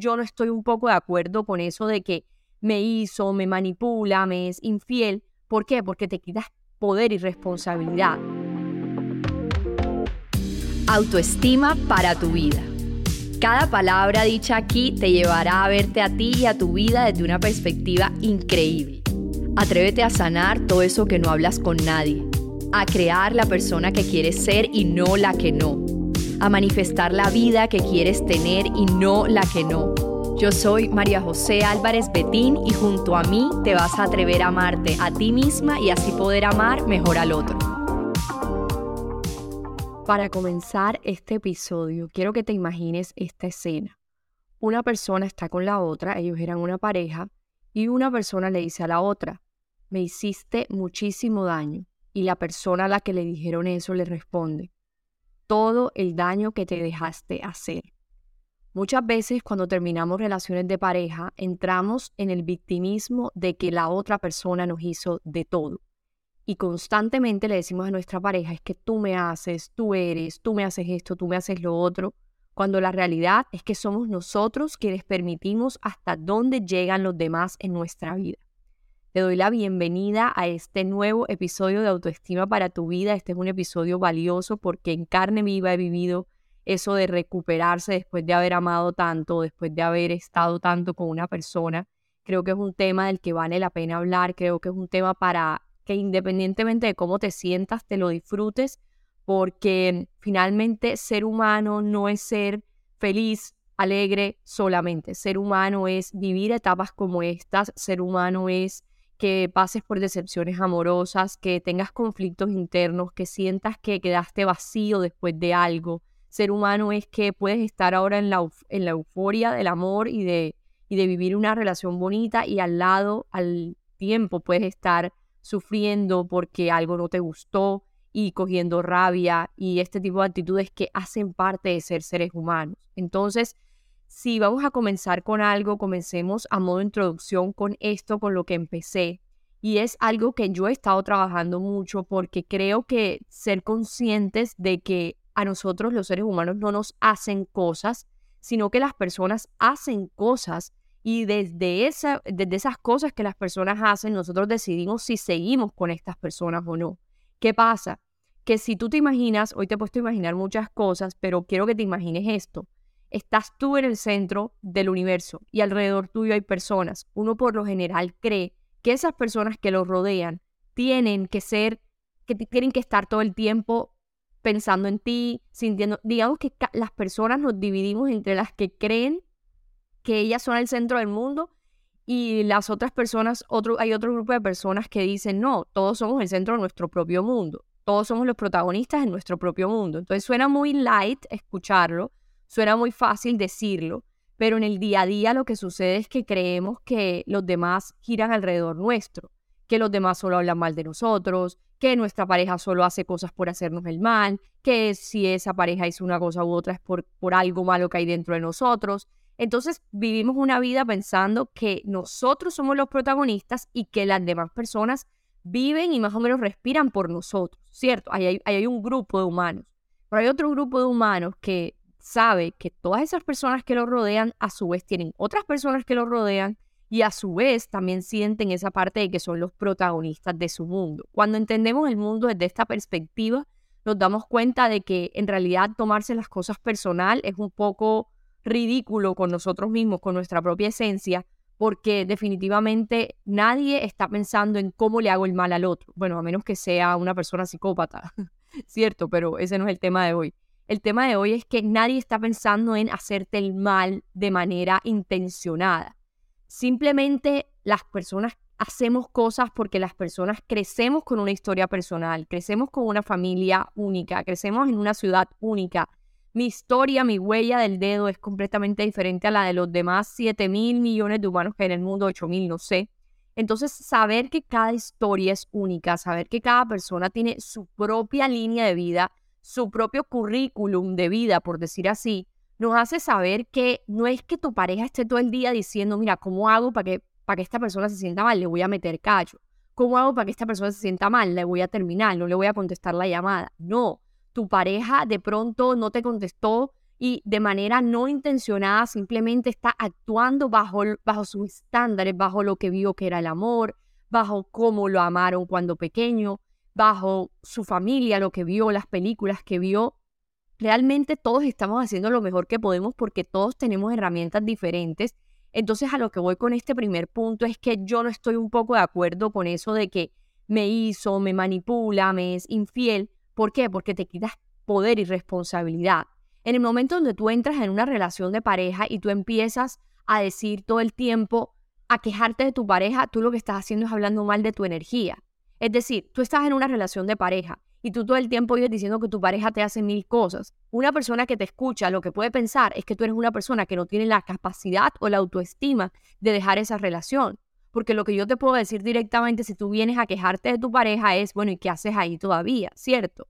yo no estoy un poco de acuerdo con eso de que me hizo, me manipula, me es infiel. ¿Por qué? Porque te quitas poder y responsabilidad. Autoestima para tu vida. Cada palabra dicha aquí te llevará a verte a ti y a tu vida desde una perspectiva increíble. Atrévete a sanar todo eso que no hablas con nadie, a crear la persona que quieres ser y no la que no, a manifestar la vida que quieres tener y no la que no. Yo soy María José Álvarez Betín y junto a mí te vas a atrever a amarte a ti misma y así poder amar mejor al otro. Para comenzar este episodio, quiero que te imagines esta escena. Una persona está con la otra, ellos eran una pareja, y una persona le dice a la otra, me hiciste muchísimo daño. Y la persona a la que le dijeron eso le responde, todo el daño que te dejaste hacer. Muchas veces cuando terminamos relaciones de pareja, entramos en el victimismo de que la otra persona nos hizo de todo y constantemente le decimos a nuestra pareja es que tú me haces, tú eres, tú me haces esto, tú me haces lo otro, cuando la realidad es que somos nosotros quienes permitimos hasta dónde llegan los demás en nuestra vida. Te doy la bienvenida a este nuevo episodio de Autoestima para tu vida. Este es un episodio valioso porque en carne viva he vivido eso de recuperarse después de haber amado tanto, después de haber estado tanto con una persona. Creo que es un tema del que vale la pena hablar, creo que es un tema para que independientemente de cómo te sientas, te lo disfrutes, porque finalmente ser humano no es ser feliz, alegre solamente. Ser humano es vivir etapas como estas, ser humano es que pases por decepciones amorosas, que tengas conflictos internos, que sientas que quedaste vacío después de algo. Ser humano es que puedes estar ahora en la, en la euforia del amor y de, y de vivir una relación bonita y al lado, al tiempo, puedes estar sufriendo porque algo no te gustó y cogiendo rabia y este tipo de actitudes que hacen parte de ser seres humanos. Entonces, si vamos a comenzar con algo, comencemos a modo introducción con esto, con lo que empecé. Y es algo que yo he estado trabajando mucho porque creo que ser conscientes de que a nosotros los seres humanos no nos hacen cosas, sino que las personas hacen cosas y desde, esa, desde esas cosas que las personas hacen, nosotros decidimos si seguimos con estas personas o no. ¿Qué pasa? Que si tú te imaginas, hoy te he puesto a imaginar muchas cosas, pero quiero que te imagines esto. Estás tú en el centro del universo y alrededor tuyo hay personas. Uno por lo general cree que esas personas que lo rodean tienen que ser, que tienen que estar todo el tiempo pensando en ti, sintiendo, digamos que las personas nos dividimos entre las que creen que ellas son el centro del mundo y las otras personas, otro, hay otro grupo de personas que dicen, no, todos somos el centro de nuestro propio mundo, todos somos los protagonistas en nuestro propio mundo. Entonces suena muy light escucharlo, suena muy fácil decirlo, pero en el día a día lo que sucede es que creemos que los demás giran alrededor nuestro, que los demás solo hablan mal de nosotros, que nuestra pareja solo hace cosas por hacernos el mal, que si esa pareja hizo una cosa u otra es por, por algo malo que hay dentro de nosotros. Entonces vivimos una vida pensando que nosotros somos los protagonistas y que las demás personas viven y más o menos respiran por nosotros, ¿cierto? Ahí hay, un grupo de humanos, pero hay otro grupo de humanos que sabe que todas esas personas que lo rodean a su vez tienen otras personas que lo rodean y a su vez también sienten esa parte de que son los protagonistas de su mundo. Cuando entendemos el mundo desde esta perspectiva, nos damos cuenta de que en realidad tomarse las cosas personal es un poco ridículo con nosotros mismos, con nuestra propia esencia, porque definitivamente nadie está pensando en cómo le hago el mal al otro. Bueno, a menos que sea una persona psicópata, ¿cierto? Pero ese no es el tema de hoy. El tema de hoy es que nadie está pensando en hacerte el mal de manera intencionada. Simplemente las personas hacemos cosas porque las personas crecemos con una historia personal, crecemos con una familia única, crecemos en una ciudad única, mi historia, mi huella del dedo es completamente diferente a la de los demás 7 mil millones de humanos que hay en el mundo, 8 mil, no sé. Entonces, saber que cada historia es única, saber que cada persona tiene su propia línea de vida, su propio currículum de vida, por decir así, nos hace saber que no es que tu pareja esté todo el día diciendo, mira, ¿cómo hago para que, para que esta persona se sienta mal? Le voy a meter callo. ¿Cómo hago para que esta persona se sienta mal? Le voy a terminar, no le voy a contestar la llamada. No, tu pareja de pronto no te contestó y de manera no intencionada simplemente está actuando bajo, bajo sus estándares, bajo lo que vio que era el amor, bajo cómo lo amaron cuando pequeño, bajo su familia, lo que vio, las películas que vio. Realmente todos estamos haciendo lo mejor que podemos porque todos tenemos herramientas diferentes. Entonces a lo que voy con este primer punto es que yo no estoy un poco de acuerdo con eso de que me hizo, me manipula, me es infiel. ¿Por qué? Porque te quitas poder y responsabilidad. En el momento donde tú entras en una relación de pareja y tú empiezas a decir todo el tiempo, a quejarte de tu pareja, tú lo que estás haciendo es hablando mal de tu energía. Es decir, tú estás en una relación de pareja y tú todo el tiempo vives diciendo que tu pareja te hace mil cosas. Una persona que te escucha lo que puede pensar es que tú eres una persona que no tiene la capacidad o la autoestima de dejar esa relación. Porque lo que yo te puedo decir directamente si tú vienes a quejarte de tu pareja es, bueno, ¿y qué haces ahí todavía? ¿Cierto?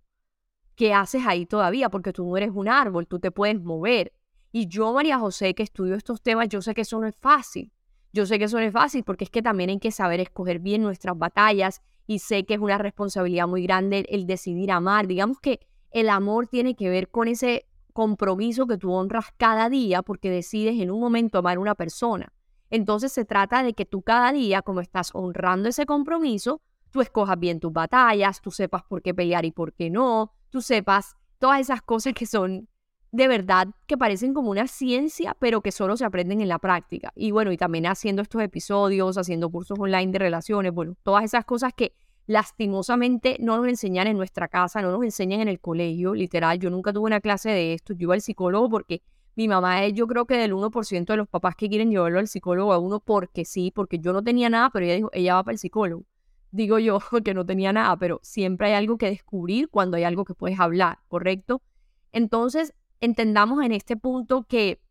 ¿qué haces ahí todavía? Porque tú no eres un árbol, tú te puedes mover. Y yo, María José, que estudio estos temas, yo sé que eso no es fácil. Yo sé que eso no es fácil porque es que también hay que saber escoger bien nuestras batallas y sé que es una responsabilidad muy grande el decidir amar. Digamos que el amor tiene que ver con ese compromiso que tú honras cada día porque decides en un momento amar a una persona. Entonces se trata de que tú cada día, como estás honrando ese compromiso, tú escojas bien tus batallas, tú sepas por qué pelear y por qué no, tú sepas todas esas cosas que son de verdad que parecen como una ciencia, pero que solo se aprenden en la práctica. Y bueno, y también haciendo estos episodios, haciendo cursos online de relaciones, bueno, todas esas cosas que lastimosamente no nos enseñan en nuestra casa, no nos enseñan en el colegio, literal. Yo nunca tuve una clase de esto, yo iba al psicólogo porque mi mamá es, yo creo que del 1% de los papás que quieren llevarlo al psicólogo a uno porque sí, porque yo no tenía nada, pero ella dijo, ella va para el psicólogo digo yo, que no tenía nada, pero siempre hay algo que descubrir cuando hay algo que puedes hablar, ¿correcto? Entonces, entendamos en este punto que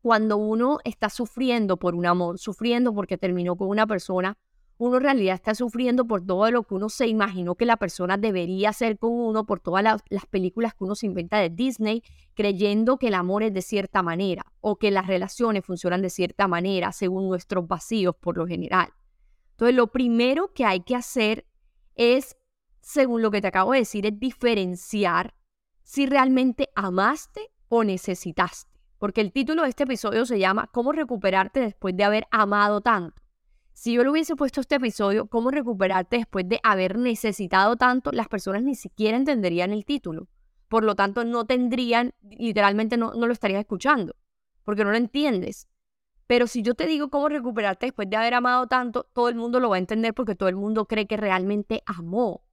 cuando uno está sufriendo por un amor, sufriendo porque terminó con una persona, uno en realidad está sufriendo por todo lo que uno se imaginó que la persona debería hacer con uno, por todas las, las, películas que uno se inventa de Disney, creyendo que el amor es de cierta manera o que las relaciones funcionan de cierta manera según nuestros vacíos por lo general. Entonces, lo primero que hay que hacer es, según lo que te acabo de decir, es diferenciar si realmente amaste o necesitaste. Porque el título de este episodio se llama ¿Cómo recuperarte después de haber amado tanto? Si yo le hubiese puesto este episodio, ¿Cómo recuperarte después de haber necesitado tanto? Las personas ni siquiera entenderían el título. Por lo tanto, no tendrían, literalmente no, no lo estarías escuchando, porque no lo entiendes. Pero si yo te digo cómo recuperarte después de haber amado tanto, todo el mundo lo va a entender porque todo el mundo cree que realmente amó.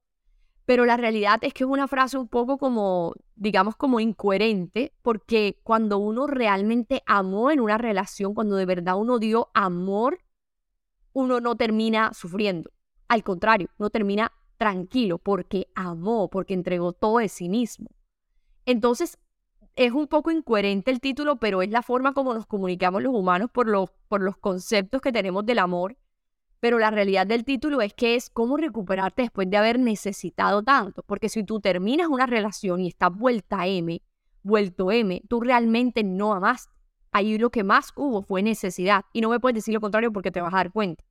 Pero la realidad es que es una frase un poco como, digamos, como incoherente, porque cuando uno realmente amó en una relación, cuando de verdad uno dio amor, uno no termina sufriendo. Al contrario, uno termina tranquilo porque amó, porque entregó todo de sí mismo. Entonces, es un poco incoherente el título, pero es la forma como nos comunicamos los humanos por los, por los conceptos que tenemos del amor. Pero la realidad del título es que es cómo recuperarte después de haber necesitado tanto. Porque si tú terminas una relación y estás vuelta M, vuelto M, tú realmente no amaste. Ahí lo que más hubo fue necesidad. Y no me puedes decir lo contrario porque te vas a dar cuenta.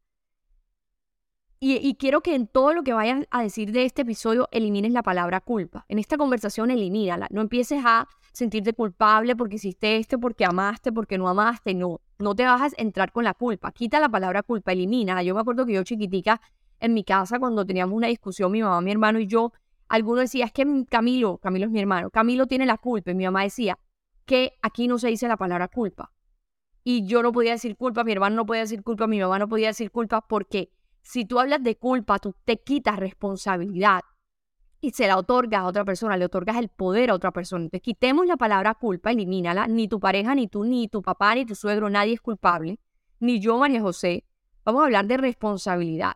Y, quiero que en todo lo que vayas a decir de este episodio elimines la palabra culpa. En esta conversación elimínala. No empieces a sentirte culpable porque hiciste esto, porque amaste, porque no amaste. No, no te vas a entrar con la culpa. Quita la palabra culpa, elimina. Yo me acuerdo que yo chiquitica en mi casa cuando teníamos una discusión, mi mamá, mi hermano y yo, alguno decía, es que Camilo, Camilo es mi hermano, Camilo tiene la culpa. Y mi mamá decía que aquí no se dice la palabra culpa. Y yo no podía decir culpa, mi hermano no podía decir culpa, mi mamá no podía decir culpa porque si tú hablas de culpa, tú te quitas responsabilidad y se la otorgas a otra persona, le otorgas el poder a otra persona. Entonces, quitemos la palabra culpa, elimínala. Ni tu pareja, ni tú, ni tu papá, ni tu suegro, nadie es culpable. Ni yo, María José. Vamos a hablar de responsabilidad.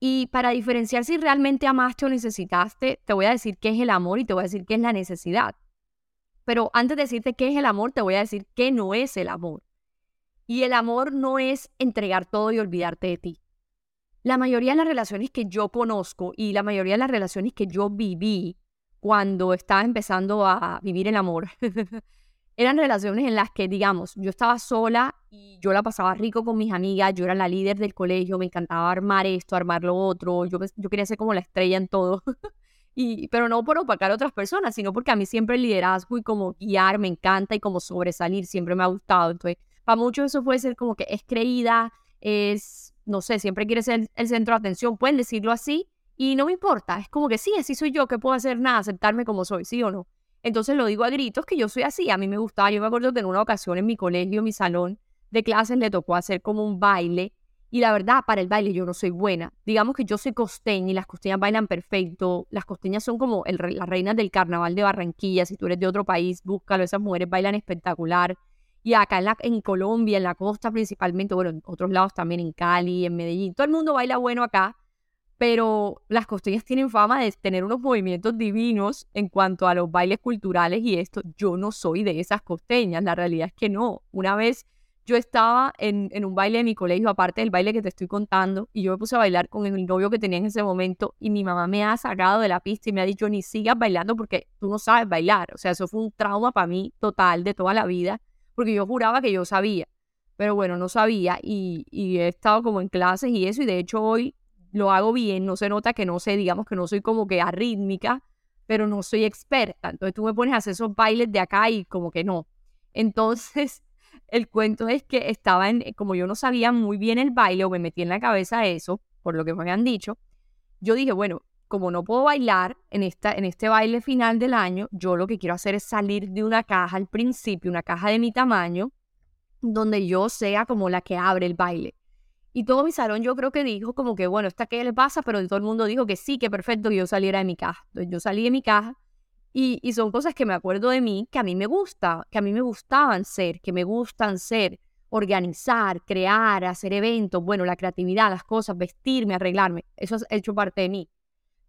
Y para diferenciar si realmente amaste o necesitaste, te voy a decir qué es el amor y te voy a decir qué es la necesidad. Pero antes de decirte qué es el amor, te voy a decir qué no es el amor. Y el amor no es entregar todo y olvidarte de ti la mayoría de las relaciones que yo conozco y la mayoría de las relaciones que yo viví cuando estaba empezando a vivir el amor, eran relaciones en las que, digamos, yo estaba sola y yo la pasaba rico con mis amigas, yo era la líder del colegio, me encantaba armar esto, armar lo otro, yo, yo quería ser como la estrella en todo. Y, pero no por opacar a otras personas, sino porque a mí siempre el liderazgo y como guiar me encanta y como sobresalir siempre me ha gustado. Entonces, para muchos eso puede ser como que es creída, es, no sé, siempre quiere ser el centro de atención, pueden decirlo así y no me importa, es como que sí, así soy yo, que puedo hacer nada, aceptarme como soy, sí o no. Entonces lo digo a gritos que yo soy así, a mí me gustaba, yo me acuerdo que en una ocasión en mi colegio, mi salón de clases le tocó hacer como un baile y la verdad, para el baile yo no soy buena. Digamos que yo soy costeña y las costeñas bailan perfecto. Las costeñas son como el, las reinas del carnaval de Barranquilla. Si tú eres de otro país, búscalo. Esas mujeres bailan espectacular. Y acá en, en Colombia, en la costa principalmente, bueno, en otros lados también, en Cali, en Medellín, todo el mundo baila bueno acá. Pero las costeñas tienen fama de tener unos movimientos divinos en cuanto a los bailes culturales y esto. Yo no soy de esas costeñas. La realidad es que no. Una vez yo estaba en, un baile de mi colegio, aparte del baile que te estoy contando, y yo me puse a bailar con el novio que tenía en ese momento, y mi mamá me ha sacado de la pista y me ha dicho, ni sigas bailando porque tú no sabes bailar. O sea, eso fue un trauma para mí total de toda la vida, porque yo juraba que yo sabía, pero bueno, no sabía, y, y he estado como en clases y eso, y de hecho hoy lo hago bien, no se nota que no sé, digamos que no soy como que arrítmica, pero no soy experta. Entonces tú me pones a hacer esos bailes de acá y como que no. Entonces el cuento es que estaba en, como yo no sabía muy bien el baile o me metí en la cabeza eso, por lo que me habían dicho, yo dije, bueno, como no puedo bailar en, esta, en este baile final del año, yo lo que quiero hacer es salir de una caja al principio, una caja de mi tamaño, donde yo sea como la que abre el baile. Y todo mi salón yo creo que dijo como que, bueno, ¿esta qué le pasa? Pero todo el mundo dijo que sí, que perfecto que yo saliera de mi caja. Entonces yo salí de mi caja y, son cosas que me acuerdo de mí, que a mí me gusta, que a mí me gustaban ser, que me gustan ser, organizar, crear, hacer eventos, bueno, la creatividad, las cosas, vestirme, arreglarme, eso ha hecho parte de mí.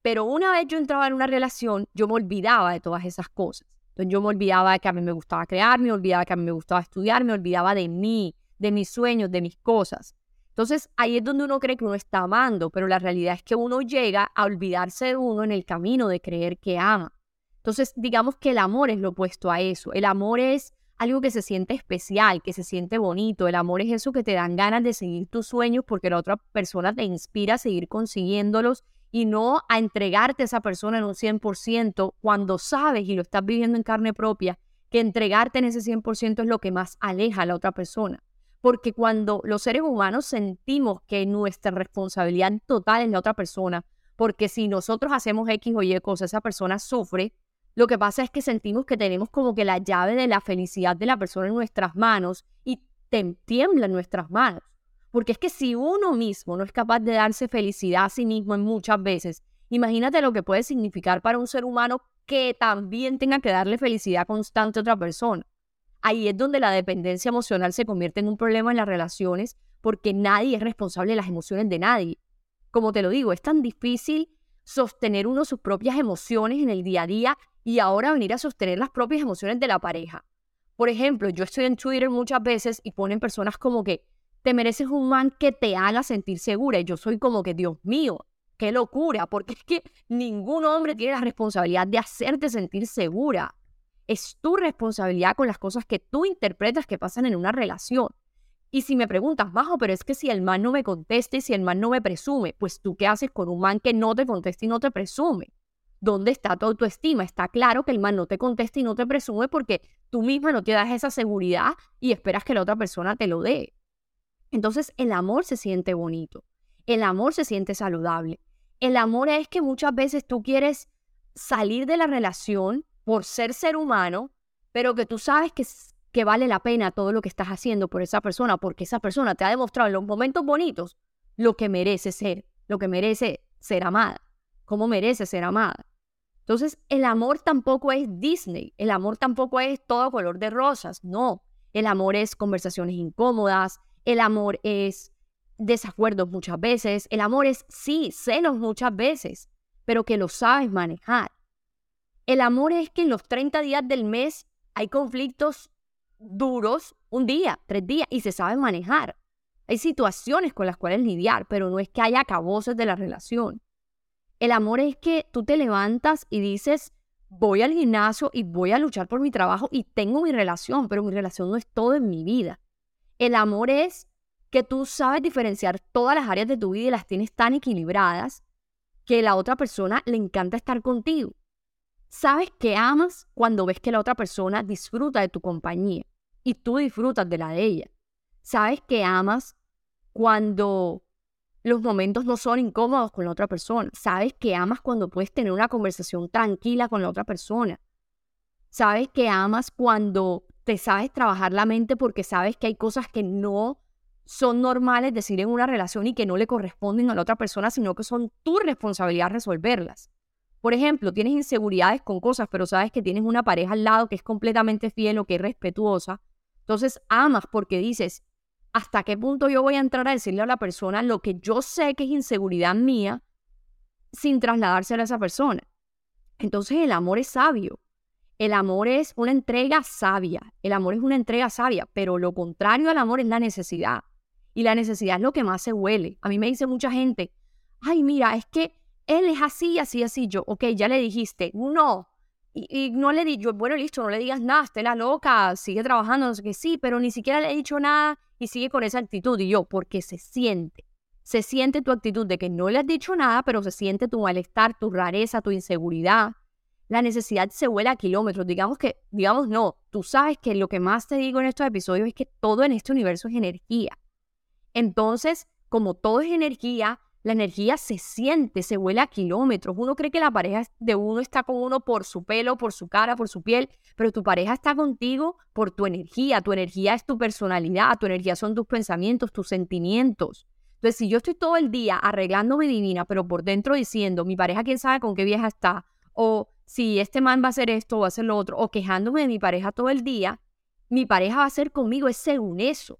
Pero una vez yo entraba en una relación, yo me olvidaba de todas esas cosas. Entonces yo me olvidaba de que a mí me gustaba crear, me olvidaba que a mí me gustaba estudiar, me olvidaba de mí, de mis sueños, de mis cosas. Entonces ahí es donde uno cree que uno está amando, pero la realidad es que uno llega a olvidarse de uno en el camino de creer que ama. Entonces, digamos que el amor es lo opuesto a eso. El amor es algo que se siente especial, que se siente bonito. El amor es eso que te dan ganas de seguir tus sueños porque la otra persona te inspira a seguir consiguiéndolos y no a entregarte a esa persona en un 100% cuando sabes y lo estás viviendo en carne propia que entregarte en ese 100% es lo que más aleja a la otra persona. Porque cuando los seres humanos sentimos que nuestra responsabilidad total es la otra persona, porque si nosotros hacemos X o Y cosas, esa persona sufre, lo que pasa es que sentimos que tenemos como que la llave de la felicidad de la persona en nuestras manos y te tiemblan nuestras manos. Porque es que si uno mismo no es capaz de darse felicidad a sí mismo en muchas veces, imagínate lo que puede significar para un ser humano que también tenga que darle felicidad constante a otra persona. Ahí es donde la dependencia emocional se convierte en un problema en las relaciones porque nadie es responsable de las emociones de nadie. Como te lo digo, es tan difícil sostener uno sus propias emociones en el día a día y ahora venir a sostener las propias emociones de la pareja. Por ejemplo, yo estoy en Twitter muchas veces y ponen personas como que te mereces un man que te haga sentir segura y yo soy como que, Dios mío, qué locura, porque es que ningún hombre tiene la responsabilidad de hacerte sentir segura. Es tu responsabilidad con las cosas que tú interpretas que pasan en una relación. Y si me preguntas, bajo, pero es que si el man no me contesta y si el man no me presume, pues tú qué haces con un man que no te contesta y no te presume. ¿Dónde está tu autoestima? Está claro que el man no te contesta y no te presume porque tú misma no te das esa seguridad y esperas que la otra persona te lo dé. Entonces el amor se siente bonito, el amor se siente saludable. El amor es que muchas veces tú quieres salir de la relación por ser ser humano, pero que tú sabes que, que vale la pena todo lo que estás haciendo por esa persona, porque esa persona te ha demostrado en los momentos bonitos lo que merece ser, lo que merece ser amada, cómo merece ser amada. Entonces, el amor tampoco es Disney, el amor tampoco es todo color de rosas, no. El amor es conversaciones incómodas, el amor es desacuerdos muchas veces, el amor es, sí, celos muchas veces, pero que lo sabes manejar. El amor es que en los 30 días del mes hay conflictos duros, un día, tres días, y se sabe manejar. Hay situaciones con las cuales lidiar, pero no es que haya caboses de la relación. El amor es que tú te levantas y dices, voy al gimnasio y voy a luchar por mi trabajo y tengo mi relación, pero mi relación no es todo en mi vida. El amor es que tú sabes diferenciar todas las áreas de tu vida y las tienes tan equilibradas que la otra persona le encanta estar contigo. Sabes que amas cuando ves que la otra persona disfruta de tu compañía y tú disfrutas de la de ella. Sabes que amas cuando los momentos no son incómodos con la otra persona. Sabes que amas cuando puedes tener una conversación tranquila con la otra persona. Sabes que amas cuando sabes trabajar la mente porque sabes que hay cosas que no son normales decir en una relación y que no le corresponden a la otra persona, sino que son tu responsabilidad resolverlas. Por ejemplo, tienes inseguridades con cosas, pero sabes que tienes una pareja al lado que es completamente fiel o que es respetuosa. Entonces amas porque dices, ¿hasta qué punto yo voy a entrar a decirle a la persona lo que yo sé que es inseguridad mía sin trasladársela a esa persona? Entonces el amor es sabio. El amor es una entrega sabia. El amor es una entrega sabia, pero lo contrario al amor es la necesidad. Y la necesidad es lo que más se huele. A mí me dice mucha gente, ay, mira, es que él es así, así, así. Yo, ok, ya le dijiste, no. Y, no le di, yo, bueno, listo, no le digas nada, esté la loca, sigue trabajando, no sé qué, sí, pero ni siquiera le he dicho nada y sigue con esa actitud. Y yo, porque se siente. Se siente tu actitud de que no le has dicho nada, pero se siente tu malestar, tu rareza, tu inseguridad. La necesidad se vuela a kilómetros. Digamos que, digamos, no. Tú sabes que lo que más te digo en estos episodios es que todo en este universo es energía. Entonces, como todo es energía, la energía se siente, se vuela a kilómetros. Uno cree que la pareja de uno está con uno por su pelo, por su cara, por su piel, pero tu pareja está contigo por tu energía. Tu energía es tu personalidad, tu energía son tus pensamientos, tus sentimientos. Entonces, si yo estoy todo el día arreglándome divina, pero por dentro diciendo, mi pareja quién sabe con qué vieja está, o si este man va a hacer esto o va a hacer lo otro, o quejándome de mi pareja todo el día, mi pareja va a ser conmigo, es según eso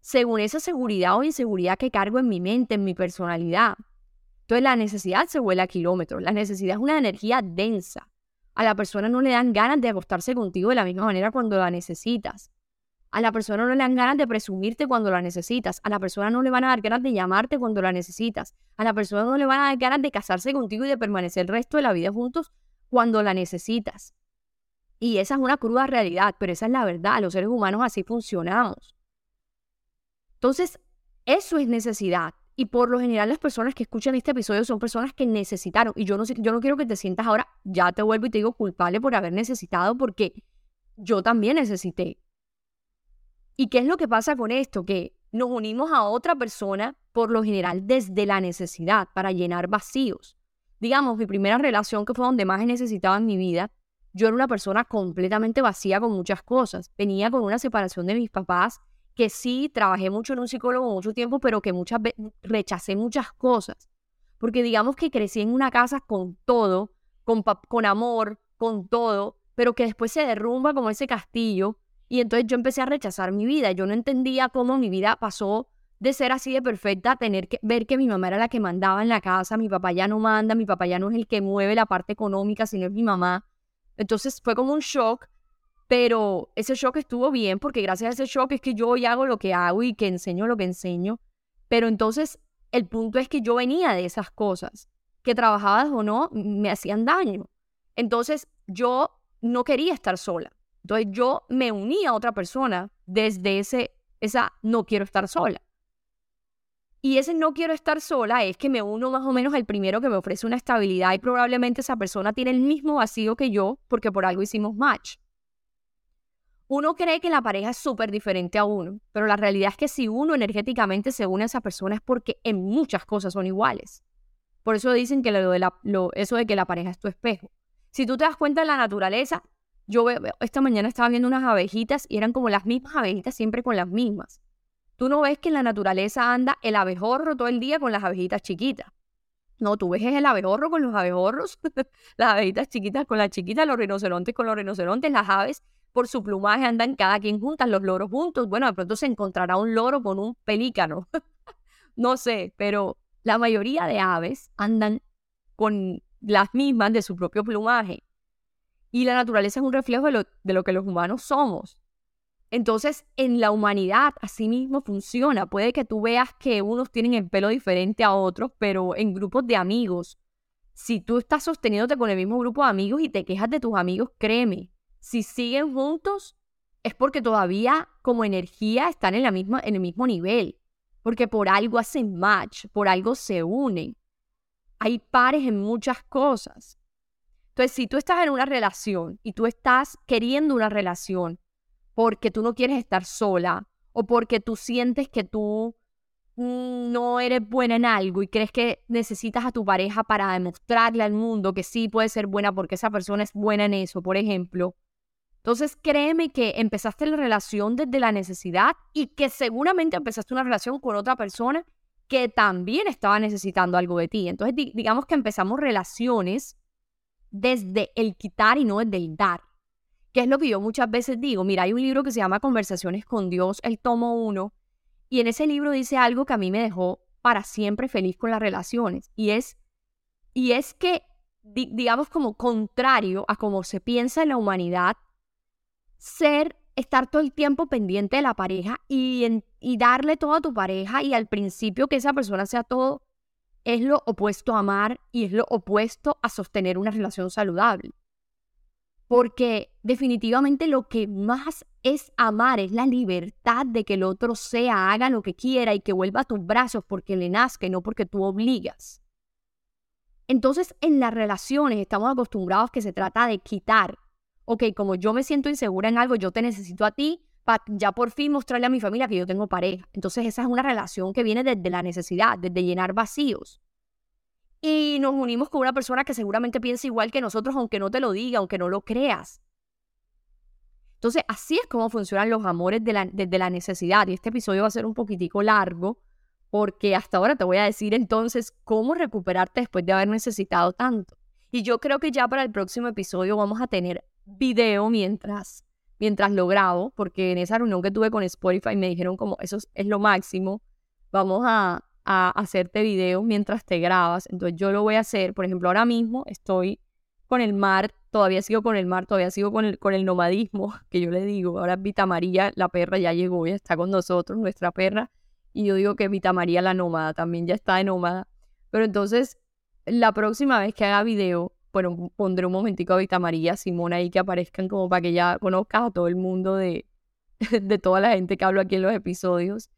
según esa seguridad o inseguridad que cargo en mi mente, en mi personalidad. Entonces la necesidad se vuela a kilómetros. La necesidad es una energía densa. A la persona no le dan ganas de acostarse contigo de la misma manera cuando la necesitas. A la persona no le dan ganas de presumirte cuando la necesitas. A la persona no le van a dar ganas de llamarte cuando la necesitas. A la persona no le van a dar ganas de casarse contigo y de permanecer el resto de la vida juntos cuando la necesitas. Y esa es una cruda realidad, pero esa es la verdad. Los seres humanos así funcionamos. Entonces, eso es necesidad. Y por lo general las personas que escuchan este episodio son personas que necesitaron. Y yo no, yo no quiero que te sientas ahora, ya te vuelvo y te digo culpable por haber necesitado, porque yo también necesité. ¿Y qué es lo que pasa con esto? Que nos unimos a otra persona, por lo general, desde la necesidad, para llenar vacíos. Digamos, mi primera relación, que fue donde más he necesitado en mi vida, yo era una persona completamente vacía con muchas cosas. Venía con una separación de mis papás que sí trabajé mucho en un psicólogo mucho tiempo, pero que muchas veces rechacé muchas cosas. Porque digamos que crecí en una casa con todo, con, con amor, con todo, pero que después se derrumba como ese castillo. Y entonces yo empecé a rechazar mi vida. Yo no entendía cómo mi vida pasó de ser así de perfecta tener que ver que mi mamá era la que mandaba en la casa, mi papá ya no manda, mi papá ya no es el que mueve la parte económica, sino es mi mamá. Entonces fue como un shock pero ese shock estuvo bien porque gracias a ese shock es que yo hoy hago lo que hago y que enseño lo que enseño. Pero entonces el punto es que yo venía de esas cosas, que trabajadas o no, me hacían daño. Entonces yo no quería estar sola. Entonces yo me uní a otra persona desde ese, esa no quiero estar sola. Y ese no quiero estar sola es que me uno más o menos al primero que me ofrece una estabilidad y probablemente esa persona tiene el mismo vacío que yo porque por algo hicimos match uno cree que la pareja es súper diferente a uno, pero la realidad es que si uno energéticamente se une a esa persona es porque en muchas cosas son iguales. Por eso dicen que lo de la, eso de que la pareja es tu espejo. Si tú te das cuenta de la naturaleza, yo esta mañana estaba viendo unas abejitas y eran como las mismas abejitas siempre con las mismas. Tú no ves que en la naturaleza anda el abejorro todo el día con las abejitas chiquitas. No, tú ves el abejorro con los abejorros, las abejitas chiquitas con las chiquitas, los rinocerontes con los rinocerontes, las aves por su plumaje andan cada quien juntas, los loros juntos. Bueno, de pronto se encontrará un loro con un pelícano. no sé, pero la mayoría de aves andan con las mismas de su propio plumaje. Y la naturaleza es un reflejo de lo, de lo que los humanos somos. Entonces, en la humanidad, así mismo funciona. Puede que tú veas que unos tienen el pelo diferente a otros, pero en grupos de amigos, si tú estás sosteniéndote con el mismo grupo de amigos y te quejas de tus amigos, créeme, si siguen juntos, es porque todavía como energía están en, la misma, en el mismo nivel, porque por algo hacen match, por algo se unen. hay pares en muchas cosas. Entonces, si tú estás en una relación y tú estás queriendo una relación porque tú no quieres estar sola o porque tú sientes que tú mm, no eres buena en algo y crees que necesitas a tu pareja para demostrarle al mundo que sí puede ser buena porque esa persona es buena en eso, por ejemplo. Entonces créeme que empezaste la relación desde la necesidad y que seguramente empezaste una relación con otra persona que también estaba necesitando algo de ti. Entonces digamos que empezamos relaciones desde el quitar y no desde el dar. Que es lo que yo muchas veces digo. Mira, hay un libro que se llama Conversaciones con Dios, el tomo 1, y en ese libro dice algo que a mí me dejó para siempre feliz con las relaciones. Y es, y es que, digamos, como contrario a cómo se piensa en la humanidad, ser, estar todo el tiempo pendiente de la pareja y, y darle todo a tu pareja y al principio que esa persona sea todo es lo opuesto a amar y es lo opuesto a sostener una relación saludable. Porque definitivamente lo que más es amar es la libertad de que el otro sea, haga lo que quiera y que vuelva a tus brazos porque le nazca y no porque tú obligas. Entonces en las relaciones estamos acostumbrados que se trata de quitar. Ok, como yo me siento insegura en algo, yo te necesito a ti, para ya por fin mostrarle a mi familia que yo tengo pareja. Entonces esa es una relación que viene desde la necesidad, desde llenar vacíos. Y nos unimos con una persona que seguramente piensa igual que nosotros, aunque no te lo diga, aunque no lo creas. Entonces así es como funcionan los amores desde la necesidad. Y este episodio va a ser un poquitico largo, porque hasta ahora te voy a decir entonces cómo recuperarte después de haber necesitado tanto. Y yo creo que ya para el próximo episodio vamos a tener video mientras mientras lo grabo, porque en esa reunión que tuve con Spotify me dijeron como eso es, lo máximo, vamos a, hacerte videos mientras te grabas, entonces yo lo voy a hacer, por ejemplo, ahora mismo estoy con el mar, todavía sigo con el mar, todavía sigo con el, con el nomadismo, que yo le digo, ahora Vita María, la perra ya llegó, ya está con nosotros, nuestra perra, y yo digo que Vita María la nómada también ya está de nómada, pero entonces la próxima vez que haga video, bueno, pondré un momentico a Vita María, Simón ahí que aparezcan como para que ya conozcas a todo el mundo de, de toda la gente que hablo aquí en los episodios.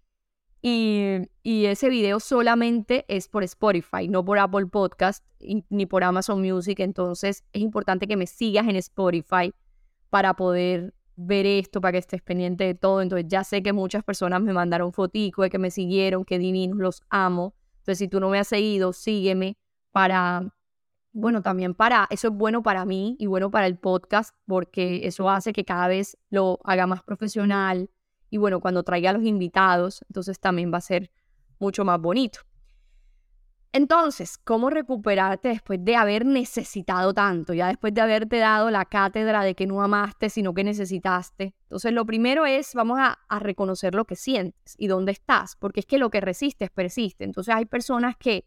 Y, ese video solamente es por Spotify, no por Apple Podcast ni por Amazon Music. Entonces es importante que me sigas en Spotify para poder ver esto, para que estés pendiente de todo. Entonces ya sé que muchas personas me mandaron fotico de que me siguieron, que divinos, los amo. Entonces si tú no me has seguido, sígueme para bueno, también para, eso es bueno para mí y bueno para el podcast porque eso hace que cada vez lo haga más profesional y bueno, cuando traiga a los invitados, entonces también va a ser mucho más bonito. Entonces, ¿cómo recuperarte después de haber necesitado tanto? Ya después de haberte dado la cátedra de que no amaste, sino que necesitaste. Entonces, lo primero es, vamos a, reconocer lo que sientes y dónde estás, porque es que lo que resistes persiste. Entonces, hay personas que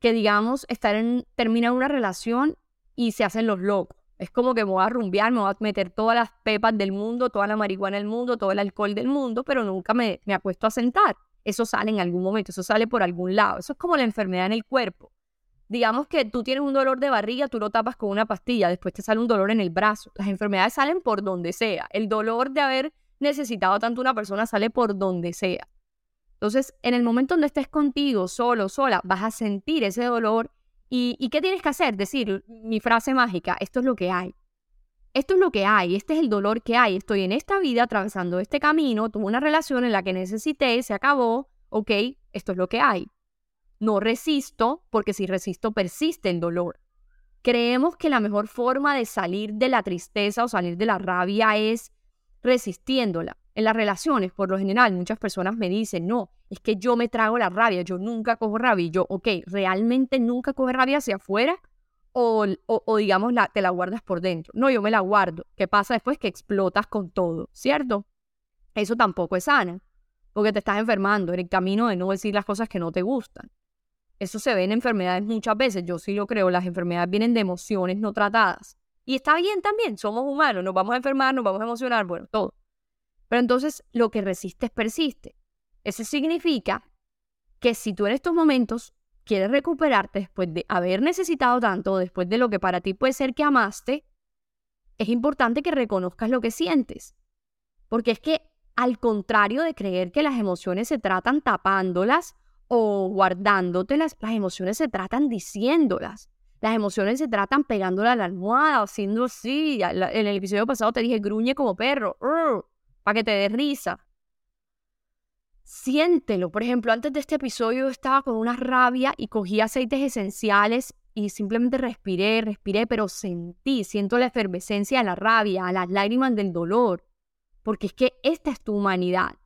que digamos, estar en, terminan una relación y se hacen los locos. Es como que me voy a rumbear, me voy a meter todas las pepas del mundo, toda la marihuana del mundo, todo el alcohol del mundo, pero nunca me, me acuesto a sentar. Eso sale en algún momento, eso sale por algún lado. Eso es como la enfermedad en el cuerpo. Digamos que tú tienes un dolor de barriga, tú lo tapas con una pastilla, después te sale un dolor en el brazo. Las enfermedades salen por donde sea. El dolor de haber necesitado tanto una persona sale por donde sea. Entonces, en el momento donde estés contigo, solo, sola, vas a sentir ese dolor. ¿Y, qué tienes que hacer? Decir mi frase mágica, esto es lo que hay. Esto es lo que hay, este es el dolor que hay. Estoy en esta vida atravesando este camino, tuve una relación en la que necesité, se acabó, ok, esto es lo que hay. No resisto, porque si resisto persiste el dolor. Creemos que la mejor forma de salir de la tristeza o salir de la rabia es resistiéndola. En las relaciones, por lo general, muchas personas me dicen, no, es que yo me trago la rabia, yo nunca cojo rabia. Y yo, ok, ¿realmente nunca coges rabia hacia afuera? O, o, digamos, la, te la guardas por dentro. No, yo me la guardo. ¿Qué pasa después? Que explotas con todo, ¿cierto? Eso tampoco es sana, porque te estás enfermando en el camino de no decir las cosas que no te gustan. Eso se ve en enfermedades muchas veces, yo sí lo creo, las enfermedades vienen de emociones no tratadas. Y está bien también, somos humanos, nos vamos a enfermar, nos vamos a emocionar, bueno, todo. Pero entonces lo que resistes persiste. Eso significa que si tú en estos momentos quieres recuperarte después de haber necesitado tanto, después de lo que para ti puede ser que amaste, es importante que reconozcas lo que sientes. Porque es que al contrario de creer que las emociones se tratan tapándolas o guardándotelas, las emociones se tratan diciéndolas. Las emociones se tratan pegándola a la almohada, haciendo así. En el episodio pasado te dije, gruñe como perro, para que te dé risa. Siéntelo. Por ejemplo, antes de este episodio estaba con una rabia y cogí aceites esenciales y simplemente respiré, respiré, pero sentí, siento la efervescencia de la rabia, las lágrimas del dolor, porque es que esta es tu humanidad.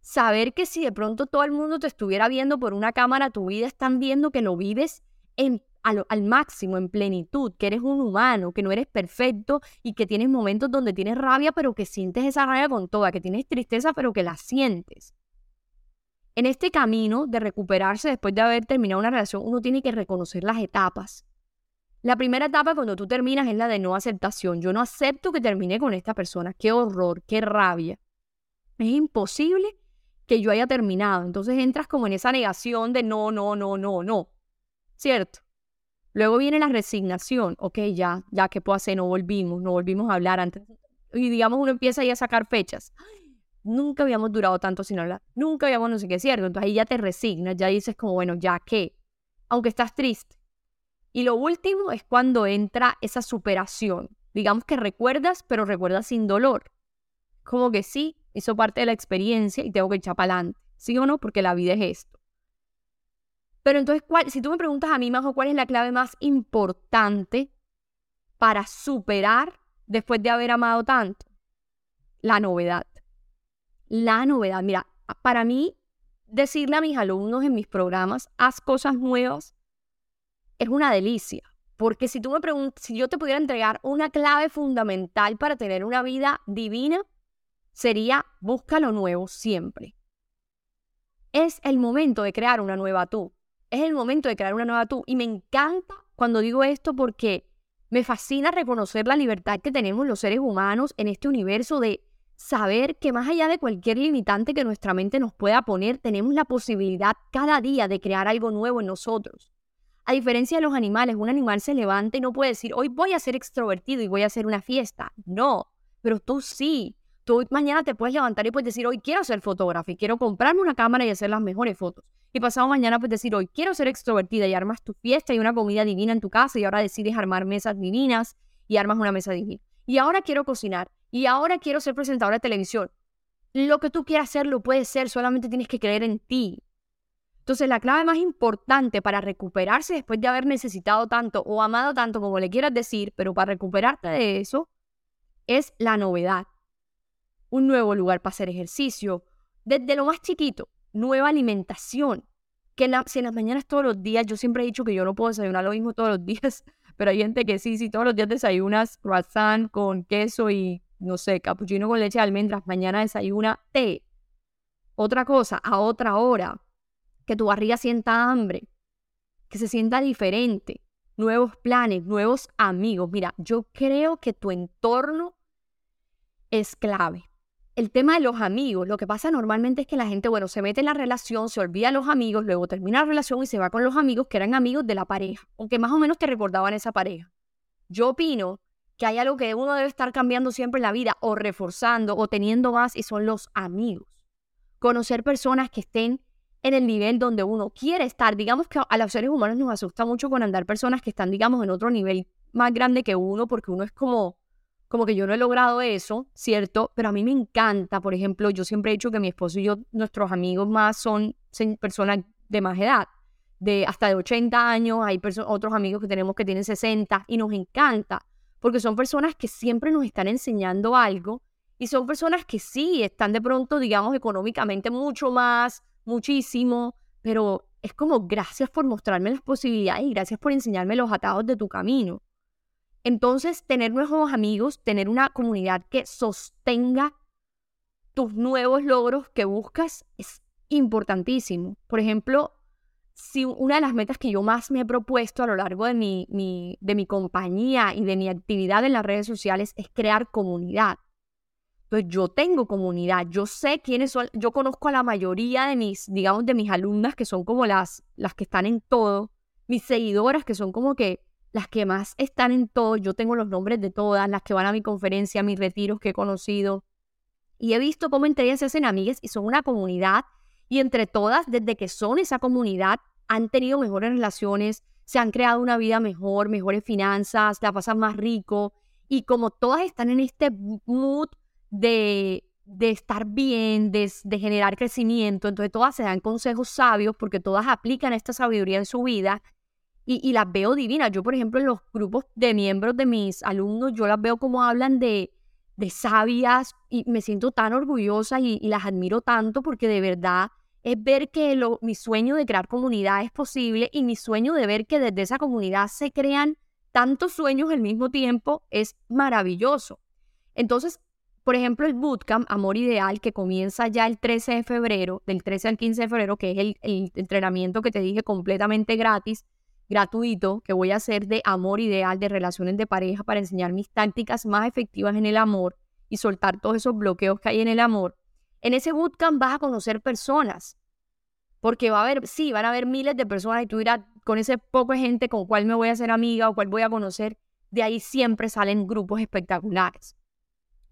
Saber que si de pronto todo el mundo te estuviera viendo por una cámara, tu vida están viendo que lo vives en, al, máximo, en plenitud, que eres un humano, que no eres perfecto y que tienes momentos donde tienes rabia, pero que sientes esa rabia con toda, que tienes tristeza, pero que la sientes. En este camino de recuperarse después de haber terminado una relación, uno tiene que reconocer las etapas. La primera etapa cuando tú terminas es la de no aceptación. Yo no acepto que termine con esta persona. Qué horror, qué rabia. Es imposible que yo haya terminado. Entonces entras como en esa negación de no, no, no, no, no. ¿Cierto? Luego viene la resignación. Ok, ya, ya, ¿qué puedo hacer? No volvimos, no volvimos a hablar antes. Y digamos, uno empieza ahí a sacar fechas nunca habíamos durado tanto sin hablar, nunca habíamos no sé qué, ¿cierto? Entonces ahí ya te resignas, ya dices como, bueno, ya qué, aunque estás triste. Y lo último es cuando entra esa superación. Digamos que recuerdas, pero recuerdas sin dolor. Como que sí, hizo parte de la experiencia y tengo que echar para adelante. ¿Sí o no? Porque la vida es esto. Pero entonces, ¿cuál, si tú me preguntas a mí, Majo, ¿cuál es la clave más importante para superar después de haber amado tanto? La novedad la novedad. Mira, para mí, decirle a mis alumnos en mis programas, haz cosas nuevas, es una delicia. Porque si tú me preguntas, si yo te pudiera entregar una clave fundamental para tener una vida divina, sería busca lo nuevo siempre. Es el momento de crear una nueva tú. Es el momento de crear una nueva tú. Y me encanta cuando digo esto porque me fascina reconocer la libertad que tenemos los seres humanos en este universo de saber que más allá de cualquier limitante que nuestra mente nos pueda poner, tenemos la posibilidad cada día de crear algo nuevo en nosotros. A diferencia de los animales, un animal se levanta y no puede decir, hoy voy a ser extrovertido y voy a hacer una fiesta. No, pero tú sí. Tú mañana te puedes levantar y puedes decir, hoy quiero ser fotógrafo y quiero comprarme una cámara y hacer las mejores fotos. Y pasado mañana puedes decir, hoy quiero ser extrovertida y armas tu fiesta y una comida divina en tu casa y ahora decides armar mesas divinas y armas una mesa divina. Y ahora quiero cocinar y ahora quiero ser presentadora de televisión. Lo que tú quieras hacer lo puedes ser, solamente tienes que creer en ti. Entonces, la clave más importante para recuperarse después de haber necesitado tanto o amado tanto como le quieras decir, pero para recuperarte de eso, es la novedad. Un nuevo lugar para hacer ejercicio, desde lo más chiquito, nueva alimentación. Que si en las mañanas todos los días, yo siempre he dicho que yo no puedo desayunar lo mismo todos los días, pero hay gente que sí, sí, todos los días desayunas croissant con queso y no sé, capuchino con leche de almendras, mañana desayuna té. Otra cosa, a otra hora, que tu barriga sienta hambre, que se sienta diferente, nuevos planes, nuevos amigos. Mira, yo creo que tu entorno es clave. El tema de los amigos, lo que pasa normalmente es que la gente, bueno, se mete en la relación, se olvida de los amigos, luego termina la relación y se va con los amigos que eran amigos de la pareja, aunque más o menos te recordaban esa pareja. Yo opino que hay algo que uno debe estar cambiando siempre en la vida o reforzando o teniendo más y son los amigos. Conocer personas que estén en el nivel donde uno quiere estar. Digamos que a los seres humanos nos asusta mucho con andar personas que están, digamos, en otro nivel más grande que uno, porque uno es como, como que yo no he logrado eso, ¿cierto? Pero a mí me encanta, por ejemplo, yo siempre he dicho que mi esposo y yo, nuestros amigos más son personas de más edad, de hasta de 80 años, hay otros amigos que tenemos que tienen 60 y nos encanta porque son personas que siempre nos están enseñando algo y son personas que sí están de pronto, digamos, económicamente mucho más, muchísimo, pero es como gracias por mostrarme las posibilidades y gracias por enseñarme los atados de tu camino. Entonces, tener nuevos amigos, tener una comunidad que sostenga tus nuevos logros que buscas es importantísimo. Por ejemplo, si una de las metas que yo más me he propuesto a lo largo de mi, de mi compañía y de mi actividad en las redes sociales es crear comunidad. Entonces yo tengo comunidad, yo sé quiénes son, yo conozco a la mayoría de mis, digamos, de mis alumnas que son como las, las que están en todo, mis seguidoras que son como que las que más están en todo, yo tengo los nombres de todas, las que van a mi conferencia, a mis retiros que he conocido. Y he visto cómo entre ellas se hacen amigas y son una comunidad Y entre todas, desde que son esa comunidad, han tenido mejores relaciones, se han creado una vida mejor, mejores finanzas, la pasan más rico. Y como todas están en este mood de, de estar bien, de, de generar crecimiento, entonces todas se dan consejos sabios porque todas aplican esta sabiduría en su vida y, las veo divinas. Yo, por ejemplo, en los grupos de miembros de mis alumnos, yo las veo como hablan de, de sabias y me siento tan orgullosa y, las admiro tanto porque de verdad es ver que lo, mi sueño de crear comunidad es posible y mi sueño de ver que desde esa comunidad se crean tantos sueños al mismo tiempo es maravilloso. Entonces, por ejemplo, el Bootcamp Amor Ideal, que comienza ya el 13 de febrero, del 13 al 15 de febrero, que es el, el entrenamiento que te dije completamente gratis, gratuito que voy a hacer de amor ideal, de relaciones de pareja para enseñar mis tácticas más efectivas en el amor y soltar todos esos bloqueos que hay en el amor. En ese bootcamp vas a conocer personas, porque va a haber, sí, van a haber miles de personas y tú dirás, con ese poco gente con cuál me voy a hacer amiga o cuál voy a conocer, de ahí siempre salen grupos espectaculares.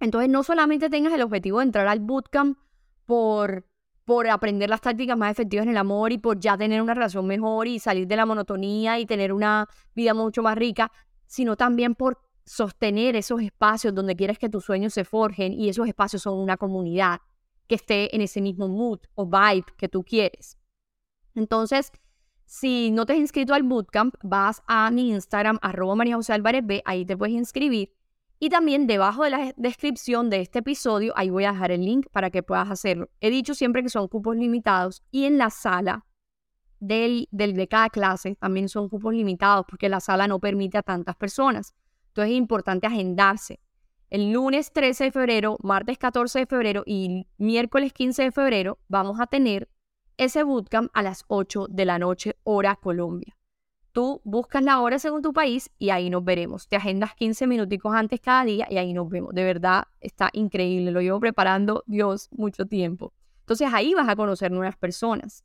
Entonces, no solamente tengas el objetivo de entrar al bootcamp por por aprender las tácticas más efectivas en el amor y por ya tener una relación mejor y salir de la monotonía y tener una vida mucho más rica, sino también por sostener esos espacios donde quieres que tus sueños se forjen y esos espacios son una comunidad que esté en ese mismo mood o vibe que tú quieres. Entonces, si no te has inscrito al bootcamp, vas a mi Instagram, arroba María José Álvarez B, ahí te puedes inscribir y también debajo de la descripción de este episodio, ahí voy a dejar el link para que puedas hacerlo. He dicho siempre que son cupos limitados y en la sala del, de cada clase también son cupos limitados porque la sala no permite a tantas personas. Entonces es importante agendarse. El lunes 13 de febrero, martes 14 de febrero y miércoles 15 de febrero vamos a tener ese bootcamp a las 8 de la noche, hora Colombia. Tú buscas la hora según tu país y ahí nos veremos. Te agendas 15 minuticos antes cada día y ahí nos vemos. De verdad, está increíble. Lo llevo preparando, Dios, mucho tiempo. Entonces ahí vas a conocer nuevas personas.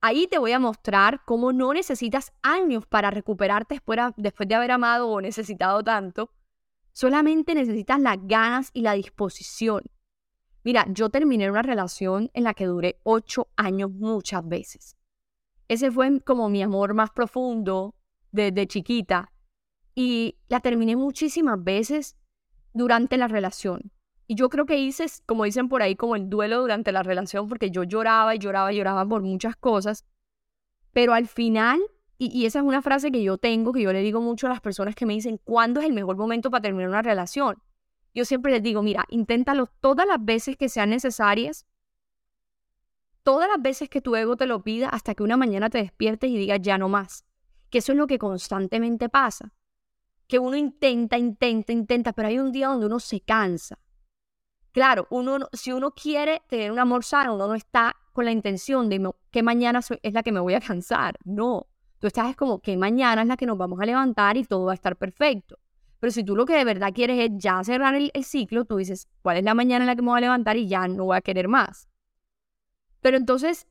Ahí te voy a mostrar cómo no necesitas años para recuperarte después de haber amado o necesitado tanto. Solamente necesitas las ganas y la disposición. Mira, yo terminé una relación en la que duré ocho años muchas veces. Ese fue como mi amor más profundo desde chiquita. Y la terminé muchísimas veces durante la relación. Y yo creo que hice, como dicen por ahí, como el duelo durante la relación, porque yo lloraba y lloraba y lloraba por muchas cosas. Pero al final, y, esa es una frase que yo tengo, que yo le digo mucho a las personas que me dicen, ¿cuándo es el mejor momento para terminar una relación? Yo siempre les digo, mira, inténtalo todas las veces que sean necesarias todas las veces que tu ego te lo pida hasta que una mañana te despiertes y digas ya no más. Que eso es lo que constantemente pasa. Que uno intenta, intenta, intenta, pero hay un día donde uno se cansa. Claro, uno, si uno quiere tener un amor sano, uno no está con la intención de que mañana es la que me voy a cansar. No, tú estás como que mañana es la que nos vamos a levantar y todo va a estar perfecto. Pero si tú lo que de verdad quieres es ya cerrar el, el ciclo, tú dices, ¿cuál es la mañana en la que me voy a levantar y ya no voy a querer más? Pero entonces,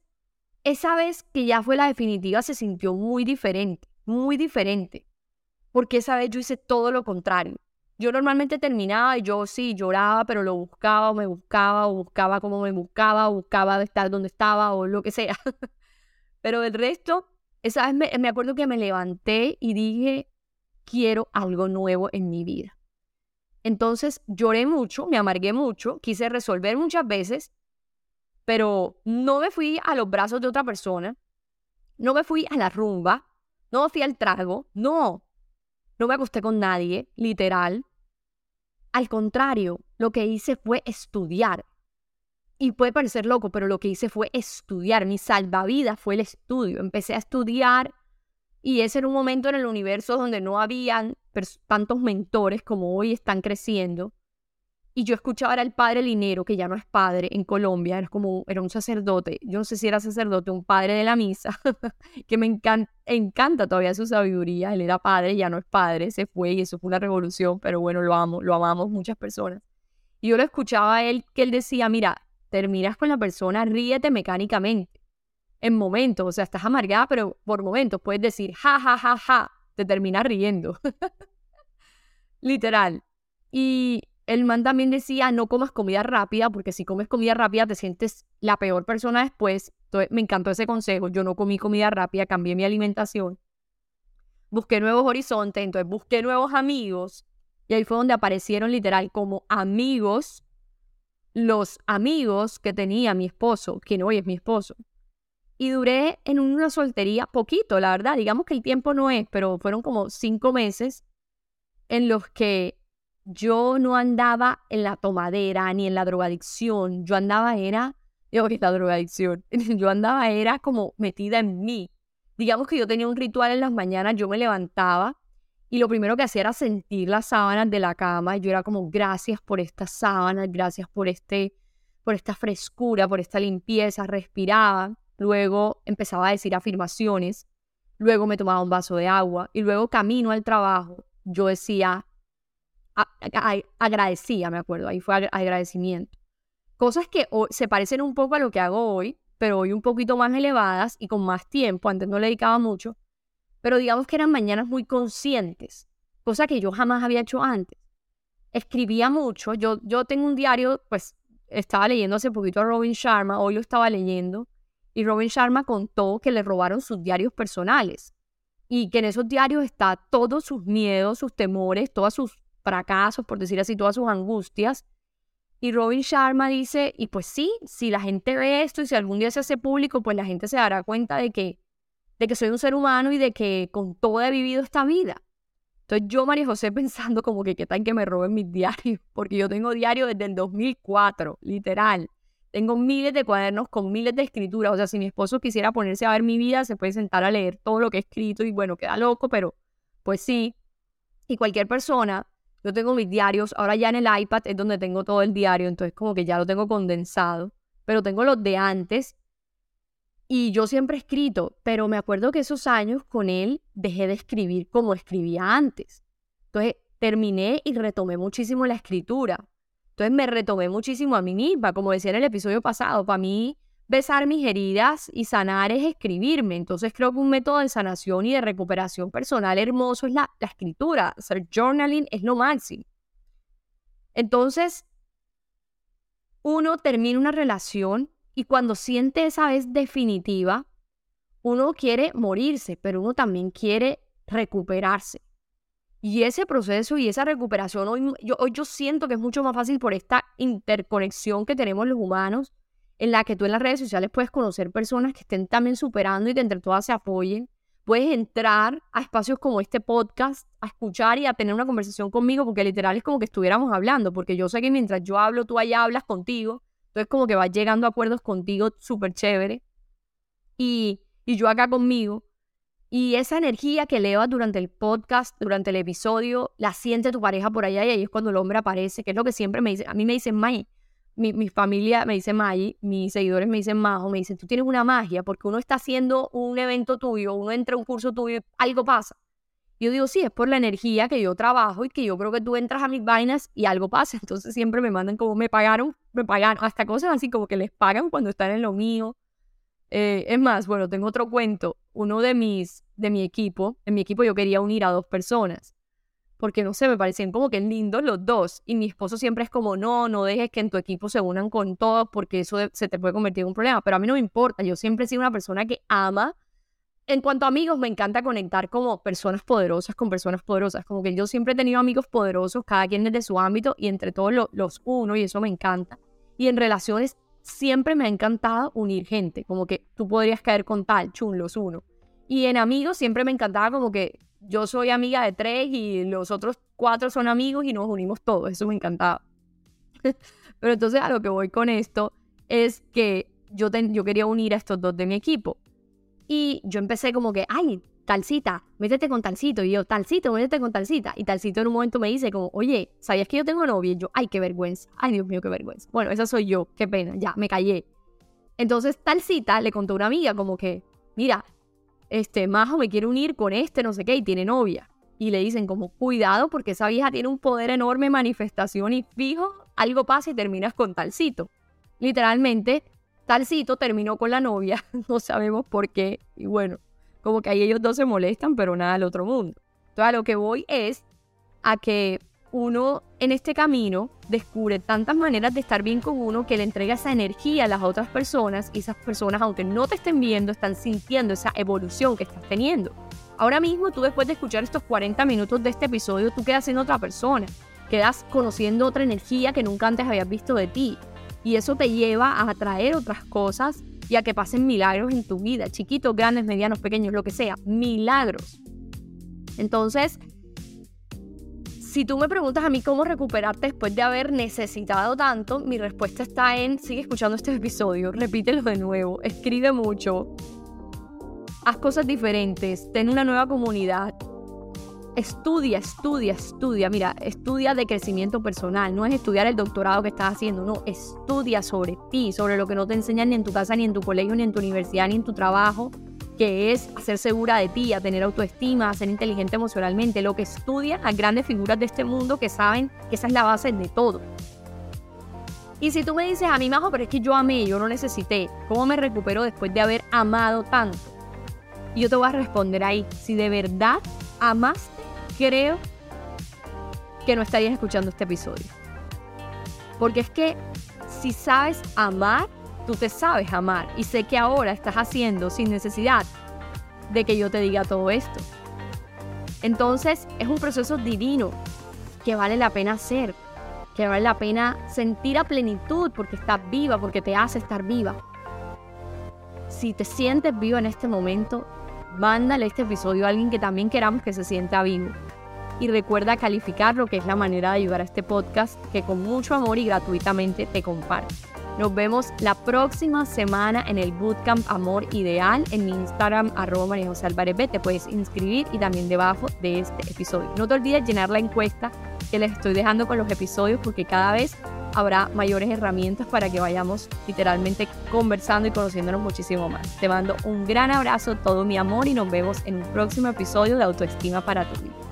esa vez que ya fue la definitiva, se sintió muy diferente, muy diferente. Porque esa vez yo hice todo lo contrario. Yo normalmente terminaba y yo sí lloraba, pero lo buscaba o me buscaba o buscaba como me buscaba o buscaba estar donde estaba o lo que sea. pero el resto, esa vez me, me acuerdo que me levanté y dije, quiero algo nuevo en mi vida. Entonces lloré mucho, me amargué mucho, quise resolver muchas veces pero no me fui a los brazos de otra persona, no me fui a la rumba, no me fui al trago, no, no me acosté con nadie, literal. Al contrario, lo que hice fue estudiar. Y puede parecer loco, pero lo que hice fue estudiar. Mi salvavidas fue el estudio. Empecé a estudiar y ese era un momento en el universo donde no habían tantos mentores como hoy están creciendo. Y yo escuchaba era el padre Linero, que ya no es padre en Colombia, era como, era un sacerdote, yo no sé si era sacerdote, un padre de la misa, que me encanta, encanta todavía su sabiduría, él era padre, ya no es padre, se fue y eso fue una revolución, pero bueno, lo amo, lo amamos muchas personas. Y yo lo escuchaba a él, que él decía, mira, terminas con la persona, ríete mecánicamente, en momentos, o sea, estás amargada, pero por momentos puedes decir, ja, ja, ja, ja, te terminas riendo. Literal. Y el man también decía, no comas comida rápida, porque si comes comida rápida te sientes la peor persona después. Entonces me encantó ese consejo. Yo no comí comida rápida, cambié mi alimentación. Busqué nuevos horizontes, entonces busqué nuevos amigos. Y ahí fue donde aparecieron literal como amigos los amigos que tenía mi esposo, que hoy es mi esposo. Y duré en una soltería poquito, la verdad. Digamos que el tiempo no es, pero fueron como cinco meses en los que yo no andaba en la tomadera ni en la drogadicción. Yo andaba era, yo la drogadicción, yo andaba era como metida en mí. Digamos que yo tenía un ritual en las mañanas, yo me levantaba y lo primero que hacía era sentir las sábanas de la cama. Yo era como, gracias por estas sábanas, gracias por, este, por esta frescura, por esta limpieza. Respiraba. Luego empezaba a decir afirmaciones. Luego me tomaba un vaso de agua. Y luego camino al trabajo. Yo decía, agradecía, me acuerdo. Ahí fue agradecimiento. Cosas que se parecen un poco a lo que hago hoy, pero hoy un poquito más elevadas y con más tiempo. Antes no le dedicaba mucho pero digamos que eran mañanas muy conscientes, cosa que yo jamás había hecho antes. Escribía mucho, yo, yo tengo un diario, pues estaba leyendo hace poquito a Robin Sharma, hoy lo estaba leyendo, y Robin Sharma contó que le robaron sus diarios personales y que en esos diarios está todos sus miedos, sus temores, todos sus fracasos, por decir así, todas sus angustias. Y Robin Sharma dice, y pues sí, si la gente ve esto y si algún día se hace público, pues la gente se dará cuenta de que de que soy un ser humano y de que con todo he vivido esta vida. Entonces yo, María José, pensando como que qué tal que me roben mis diarios, porque yo tengo diario desde el 2004, literal. Tengo miles de cuadernos con miles de escrituras. O sea, si mi esposo quisiera ponerse a ver mi vida, se puede sentar a leer todo lo que he escrito y bueno, queda loco, pero pues sí. Y cualquier persona, yo tengo mis diarios, ahora ya en el iPad es donde tengo todo el diario, entonces como que ya lo tengo condensado, pero tengo los de antes y yo siempre he escrito, pero me acuerdo que esos años con él dejé de escribir como escribía antes. Entonces terminé y retomé muchísimo la escritura. Entonces me retomé muchísimo a mí misma, como decía en el episodio pasado, para mí besar mis heridas y sanar es escribirme. Entonces creo que un método de sanación y de recuperación personal hermoso es la, la escritura. Hacer journaling es lo máximo. Entonces, uno termina una relación y cuando siente esa vez definitiva, uno quiere morirse, pero uno también quiere recuperarse. Y ese proceso y esa recuperación, hoy yo, hoy yo siento que es mucho más fácil por esta interconexión que tenemos los humanos, en la que tú en las redes sociales puedes conocer personas que estén también superando y que entre todas se apoyen. Puedes entrar a espacios como este podcast, a escuchar y a tener una conversación conmigo, porque literal es como que estuviéramos hablando, porque yo sé que mientras yo hablo, tú allá hablas contigo, entonces como que vas llegando a acuerdos contigo súper chévere. Y, y yo acá conmigo. Y esa energía que elevas durante el podcast, durante el episodio, la siente tu pareja por allá y ahí es cuando el hombre aparece, que es lo que siempre me dice. A mí me dicen, May, mi, mi, familia me dice May, mis seguidores me dicen Majo, me dicen, tú tienes una magia porque uno está haciendo un evento tuyo, uno entra a un curso tuyo, algo pasa. Yo digo, sí, es por la energía que yo trabajo y que yo creo que tú entras a mis vainas y algo pasa. Entonces siempre me mandan como me pagaron, me pagaron, hasta cosas así como que les pagan cuando están en lo mío. Eh, es más, bueno, tengo otro cuento. Uno de mis, de mi equipo, en mi equipo yo quería unir a dos personas. Porque no sé, me parecían como que lindos los dos. Y mi esposo siempre es como, no, no dejes que en tu equipo se unan con todos porque eso se te puede convertir en un problema. Pero a mí no me importa. Yo siempre he sido una persona que ama en cuanto a amigos, me encanta conectar como personas poderosas con personas poderosas. Como que yo siempre he tenido amigos poderosos, cada quien desde su ámbito y entre todos los uno, y eso me encanta. Y en relaciones siempre me ha encantado unir gente, como que tú podrías caer con tal, chun, los uno. Y en amigos siempre me encantaba como que yo soy amiga de tres y los otros cuatro son amigos y nos unimos todos, eso me encantaba. Pero entonces a lo que voy con esto es que yo, quería unir a estos dos de mi equipo. Y yo empecé como que, ay, talcita, métete con talcito. Y yo, talcito, métete con talcita. Y talcito en un momento me dice como, oye, ¿sabías que yo tengo novia? Y yo, ay, qué vergüenza. Ay, Dios mío, qué vergüenza. Bueno, esa soy yo, qué pena, ya, me callé. Entonces talcita le contó a una amiga como que, mira, este, Majo me quiere unir con este, no sé qué, y tiene novia. Y le dicen como, cuidado porque esa vieja tiene un poder enorme, manifestación y fijo, algo pasa y terminas con talcito. Literalmente, Talcito terminó con la novia, no sabemos por qué, y bueno, como que ahí ellos dos se molestan, pero nada del otro mundo. Entonces a lo que voy es a que uno en este camino descubre tantas maneras de estar bien con uno que le entrega esa energía a las otras personas y esas personas, aunque no te estén viendo, están sintiendo esa evolución que estás teniendo. Ahora mismo tú después de escuchar estos 40 minutos de este episodio, tú quedas siendo otra persona, quedas conociendo otra energía que nunca antes habías visto de ti. Y eso te lleva a atraer otras cosas y a que pasen milagros en tu vida, chiquitos, grandes, medianos, pequeños, lo que sea, milagros. Entonces, si tú me preguntas a mí cómo recuperarte después de haber necesitado tanto, mi respuesta está en, sigue escuchando este episodio, repítelo de nuevo, escribe mucho, haz cosas diferentes, ten una nueva comunidad, estudia, estudia, estudia. Mira, estudia de crecimiento personal. No es estudiar el doctorado que estás haciendo, no. Estudia sobre ti, sobre lo que no te enseñan ni en tu casa, ni en tu colegio, ni en tu universidad, ni en tu trabajo que es ser segura de ti, a tener autoestima, a ser inteligente emocionalmente, lo que estudian las grandes figuras de este mundo que saben que esa es la base de todo. Y si tú me dices a mí, Majo, pero es que yo amé, yo no necesité, ¿cómo me recupero después de haber amado tanto? Y yo te voy a responder ahí, si de verdad amaste, creo que no estarías escuchando este episodio. Porque es que si sabes amar, tú te sabes amar y sé que ahora estás haciendo sin necesidad de que yo te diga todo esto. Entonces es un proceso divino que vale la pena hacer, que vale la pena sentir a plenitud porque estás viva, porque te hace estar viva. Si te sientes viva en este momento, mándale este episodio a alguien que también queramos que se sienta vivo. Y recuerda calificarlo, que es la manera de ayudar a este podcast que con mucho amor y gratuitamente te comparte. Nos vemos la próxima semana en el Bootcamp Amor Ideal en mi Instagram, arroba María José Álvarez B. Te puedes inscribir y también debajo de este episodio. No te olvides llenar la encuesta que les estoy dejando con los episodios porque cada vez habrá mayores herramientas para que vayamos literalmente conversando y conociéndonos muchísimo más. Te mando un gran abrazo, todo mi amor y nos vemos en un próximo episodio de Autoestima para tu vida.